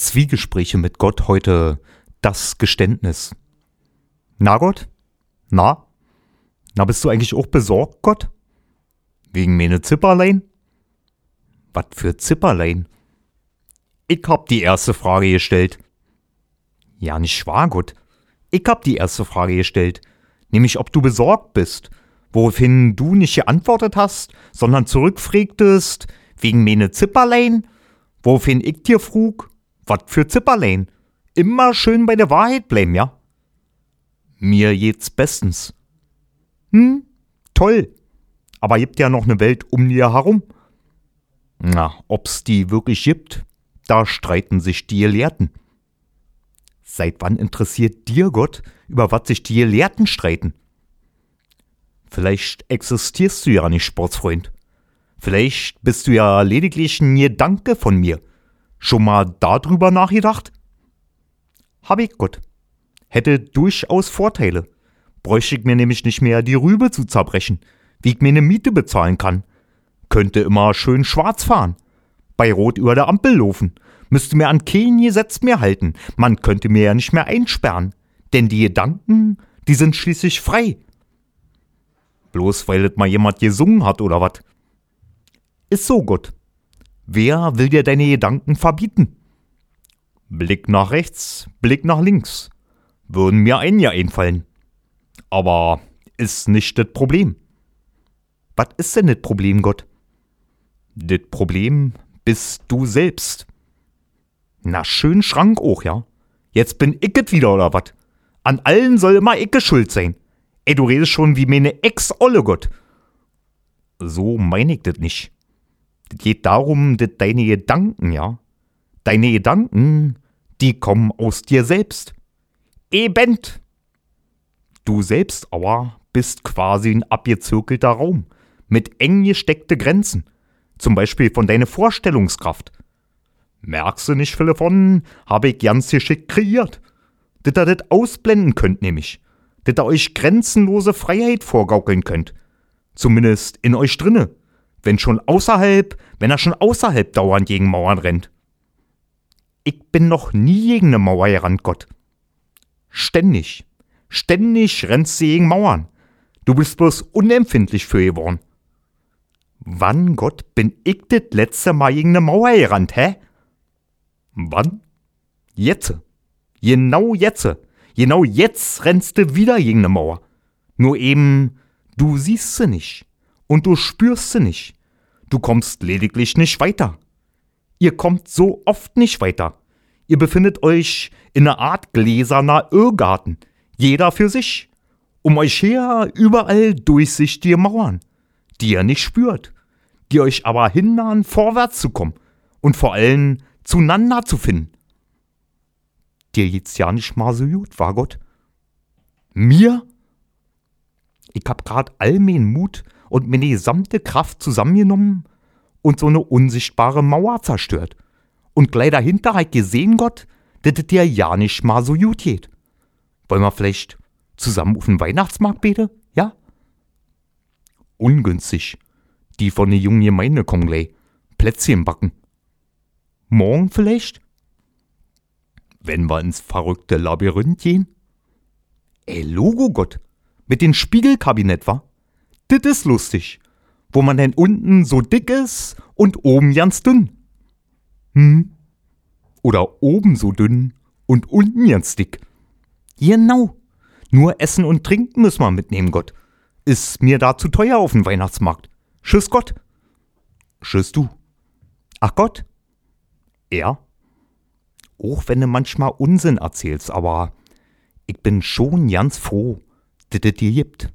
Zwiegespräche mit Gott heute das Geständnis. Na Gott? Na? Na bist du eigentlich auch besorgt, Gott? Wegen meine Zipperlein? Was für Zipperlein? Ich hab die erste Frage gestellt. Ja, nicht wahr, Gott. Ich hab die erste Frage gestellt. Nämlich, ob du besorgt bist. Woraufhin du nicht geantwortet hast, sondern zurückfragtest, wegen meine Zipperlein? Woraufhin ich dir frug, wat für Zipperlein? Immer schön bei der Wahrheit bleiben, ja? Mir geht's bestens. Hm, toll. Aber gibt ja noch ne Welt um dir herum. Na, ob's die wirklich gibt, da streiten sich die Gelehrten. Seit wann interessiert dir Gott, über was sich die Gelehrten streiten? Vielleicht existierst du ja nicht, Sportsfreund. Vielleicht bist du ja lediglich ein Gedanke von mir. Schon mal darüber nachgedacht? Hab ich Gott. Hätte durchaus Vorteile. Bräuchte ich mir nämlich nicht mehr die Rübe zu zerbrechen, wie ich mir eine Miete bezahlen kann. Könnte immer schön schwarz fahren. Bei Rot über der Ampel laufen. Müsste mir an kein Gesetz mehr halten. Man könnte mir ja nicht mehr einsperren. Denn die Gedanken, die sind schließlich frei. Bloß weil es mal jemand gesungen hat oder wat. Ist so gut. Wer will dir deine Gedanken verbieten? Blick nach rechts, Blick nach links. Würden mir einige einfallen. Aber ist nicht das Problem. Was ist denn das Problem, Gott? Das Problem bist du selbst. Na, schön Schrank auch, ja? Jetzt bin ich es wieder, oder wat? An allen soll immer ich schuld sein. Ey, du redest schon wie meine Ex-Olle, Gott. So meine ich das nicht. Geht darum, dass deine Gedanken, ja? Deine Gedanken, die kommen aus dir selbst. Eben. Du selbst aber bist quasi ein abgezirkelter Raum mit eng gesteckte Grenzen. Zum Beispiel von deiner Vorstellungskraft. Merkst du nicht viel von, habe ich ganz geschickt kreiert. Dass ihr das ausblenden könnt, nämlich. Dass ihr euch grenzenlose Freiheit vorgaukeln könnt. Zumindest in euch drinne wenn schon außerhalb, wenn er schon außerhalb dauernd gegen Mauern rennt. Ich bin noch nie gegen eine Mauer gerannt, Gott. Ständig, ständig rennst du gegen Mauern. Du bist bloß unempfindlich für geworden. Wann, Gott, bin ich das letzte Mal gegen eine Mauer gerannt, hä? Wann? Jetzt. Genau jetzt. Genau jetzt rennst du wieder gegen eine Mauer. Nur eben, du siehst sie nicht und du spürst sie nicht. Du kommst lediglich nicht weiter. Ihr kommt so oft nicht weiter. Ihr befindet euch in einer Art gläserner Irrgarten, jeder für sich. Um euch her überall durchsichtige Mauern, die ihr nicht spürt, die euch aber hindern, vorwärts zu kommen und vor allem zueinander zu finden. Dir geht's ja nicht mal so gut, war Gott? Mir? Ich hab grad all meinen Mut und meine gesamte Kraft zusammengenommen und so eine unsichtbare Mauer zerstört. Und gleich dahinter hat gesehen Gott, dass es dir ja nicht mal so gut geht. Wollen wir vielleicht zusammen auf den Weihnachtsmarkt beten? Ja? Ungünstig. Die von der jungen Gemeinde kommen gleich. Plätzchen backen. Morgen vielleicht? Wenn wir ins verrückte Labyrinth gehen? Ey, Logo Gott. Mit dem Spiegelkabinett, wa? Das ist lustig. Wo man denn unten so dick ist und oben ganz dünn. Hm? Oder oben so dünn und unten ganz dick. Genau. Nur Essen und Trinken müssen wir mitnehmen, Gott. Ist mir da zu teuer auf dem Weihnachtsmarkt. Tschüss, Gott. Tschüss, du. Ach Gott. Er? Auch wenn du manchmal Unsinn erzählst, aber ich bin schon ganz froh, dass es dir gibt.